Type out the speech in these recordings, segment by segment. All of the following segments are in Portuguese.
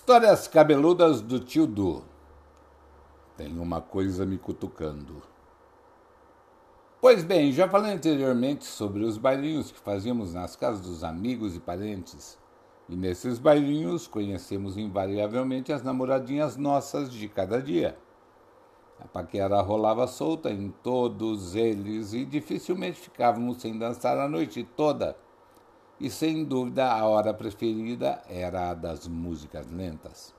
Histórias cabeludas do tio Du. Tem uma coisa me cutucando. Pois bem, já falei anteriormente sobre os bailinhos que fazíamos nas casas dos amigos e parentes. E nesses bailinhos conhecemos invariavelmente as namoradinhas nossas de cada dia. A paquera rolava solta em todos eles e dificilmente ficávamos sem dançar a noite toda e sem dúvida a hora preferida era a das músicas lentas.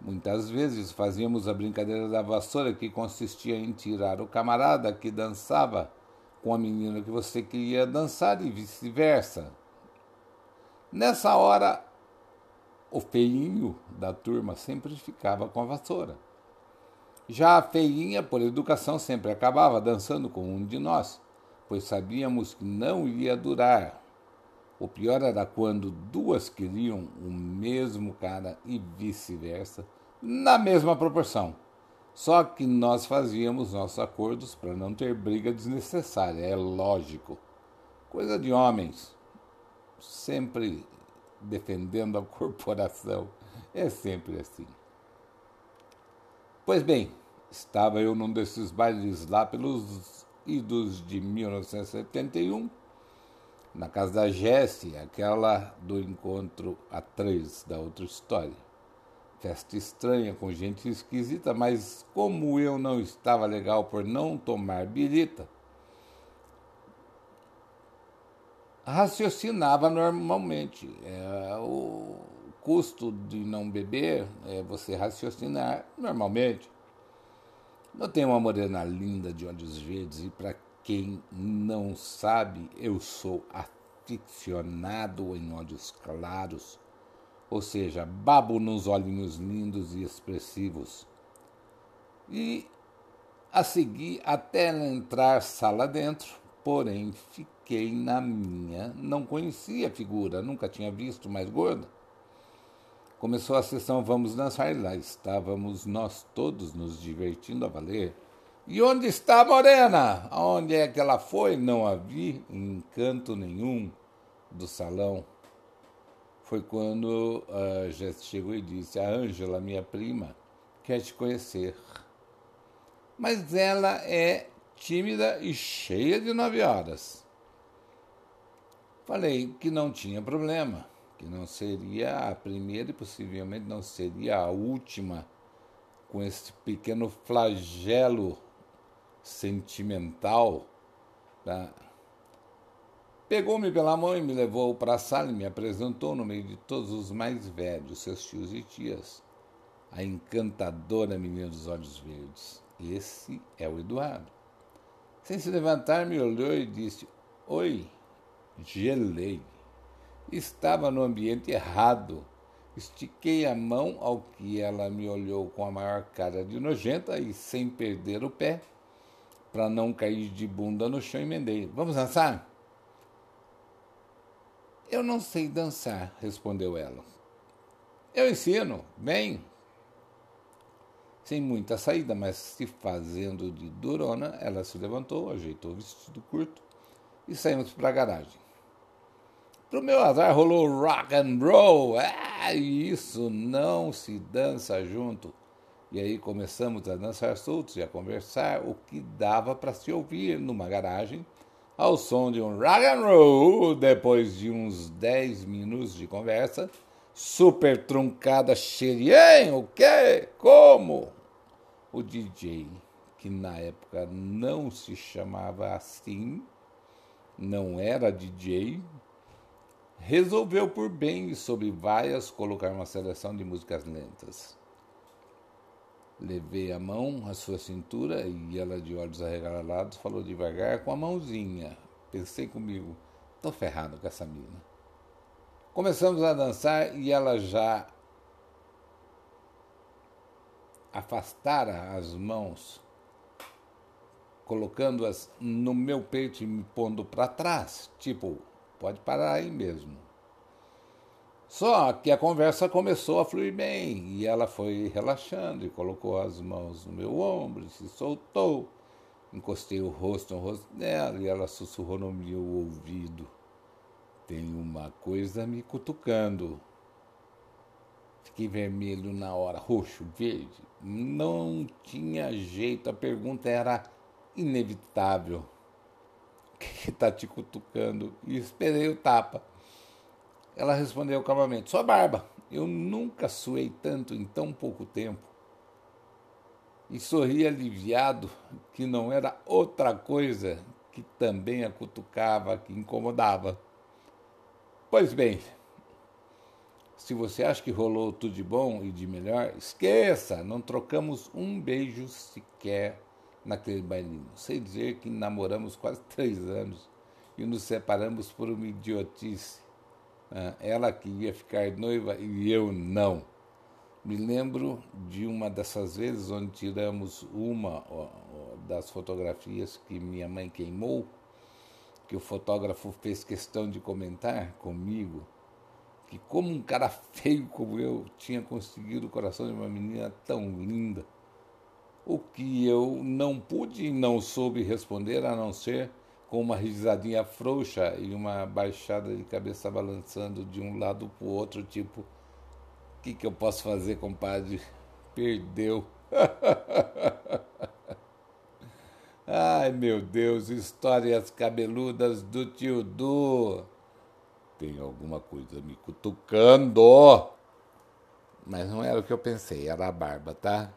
Muitas vezes fazíamos a brincadeira da vassoura, que consistia em tirar o camarada que dançava com a menina que você queria dançar e vice-versa. Nessa hora, o feinho da turma sempre ficava com a vassoura. Já a feinha, por educação, sempre acabava dançando com um de nós, pois sabíamos que não ia durar o pior era quando duas queriam o mesmo cara e vice-versa, na mesma proporção. Só que nós fazíamos nossos acordos para não ter briga desnecessária, é lógico. Coisa de homens, sempre defendendo a corporação. É sempre assim. Pois bem, estava eu num desses bailes lá pelos idos de 1971 na casa da Jesse, aquela do encontro a três da outra história. Festa estranha com gente esquisita, mas como eu não estava legal por não tomar birita, raciocinava normalmente. É, o custo de não beber é você raciocinar normalmente. Eu tenho uma morena linda de olhos verdes e para quem não sabe, eu sou aficionado em olhos claros, ou seja, babo nos olhinhos lindos e expressivos. E a seguir até entrar sala dentro, porém fiquei na minha. Não conhecia a figura, nunca tinha visto mais gorda. Começou a sessão Vamos Dançar e lá estávamos nós todos nos divertindo a valer e onde está a morena? Aonde é que ela foi? Não a vi em canto nenhum do salão. Foi quando a Jéssica chegou e disse: A Ângela, minha prima, quer te conhecer. Mas ela é tímida e cheia de nove horas. Falei que não tinha problema, que não seria a primeira e possivelmente não seria a última com esse pequeno flagelo sentimental, tá? pegou-me pela mão e me levou para a sala e me apresentou no meio de todos os mais velhos, seus tios e tias, a encantadora menina dos olhos verdes. Esse é o Eduardo. Sem se levantar, me olhou e disse: Oi, gelei. Estava no ambiente errado. Estiquei a mão ao que ela me olhou com a maior cara de nojenta e, sem perder o pé, para não cair de bunda no chão, emendei. Vamos dançar? Eu não sei dançar, respondeu ela. Eu ensino, bem. Sem muita saída, mas se fazendo de durona, ela se levantou, ajeitou o vestido curto e saímos para a garagem. Pro meu azar rolou rock and roll. Ah, isso não se dança junto. E aí começamos a dançar soltos e a conversar, o que dava para se ouvir numa garagem, ao som de um rock and roll, depois de uns 10 minutos de conversa, super truncada, cheia, o quê? Como? O DJ, que na época não se chamava assim, não era DJ, resolveu por bem e sob vaias colocar uma seleção de músicas lentas. Levei a mão à sua cintura e ela, de olhos arregalados, falou devagar com a mãozinha. Pensei comigo, tô ferrado com essa mina. Começamos a dançar e ela já afastara as mãos, colocando-as no meu peito e me pondo para trás, tipo, pode parar aí mesmo. Só que a conversa começou a fluir bem e ela foi relaxando e colocou as mãos no meu ombro se soltou. Encostei o rosto no rosto dela e ela sussurrou no meu ouvido: Tem uma coisa me cutucando. Fiquei vermelho na hora, roxo, verde. Não tinha jeito, a pergunta era inevitável. O que está te cutucando? E esperei o tapa. Ela respondeu calmamente: Sua barba. Eu nunca suei tanto em tão pouco tempo. E sorri aliviado que não era outra coisa que também a cutucava, que incomodava. Pois bem, se você acha que rolou tudo de bom e de melhor, esqueça, não trocamos um beijo sequer naquele bailinho. Sei dizer que namoramos quase três anos e nos separamos por uma idiotice. Ah, ela queria ficar noiva e eu não. Me lembro de uma dessas vezes onde tiramos uma das fotografias que minha mãe queimou, que o fotógrafo fez questão de comentar comigo que como um cara feio como eu tinha conseguido o coração de uma menina tão linda. O que eu não pude e não soube responder a não ser com uma risadinha frouxa e uma baixada de cabeça balançando de um lado para o outro, tipo, o que, que eu posso fazer, compadre? Perdeu. Ai, meu Deus, histórias cabeludas do tio Du. Tem alguma coisa me cutucando. Mas não era o que eu pensei, era a barba, tá?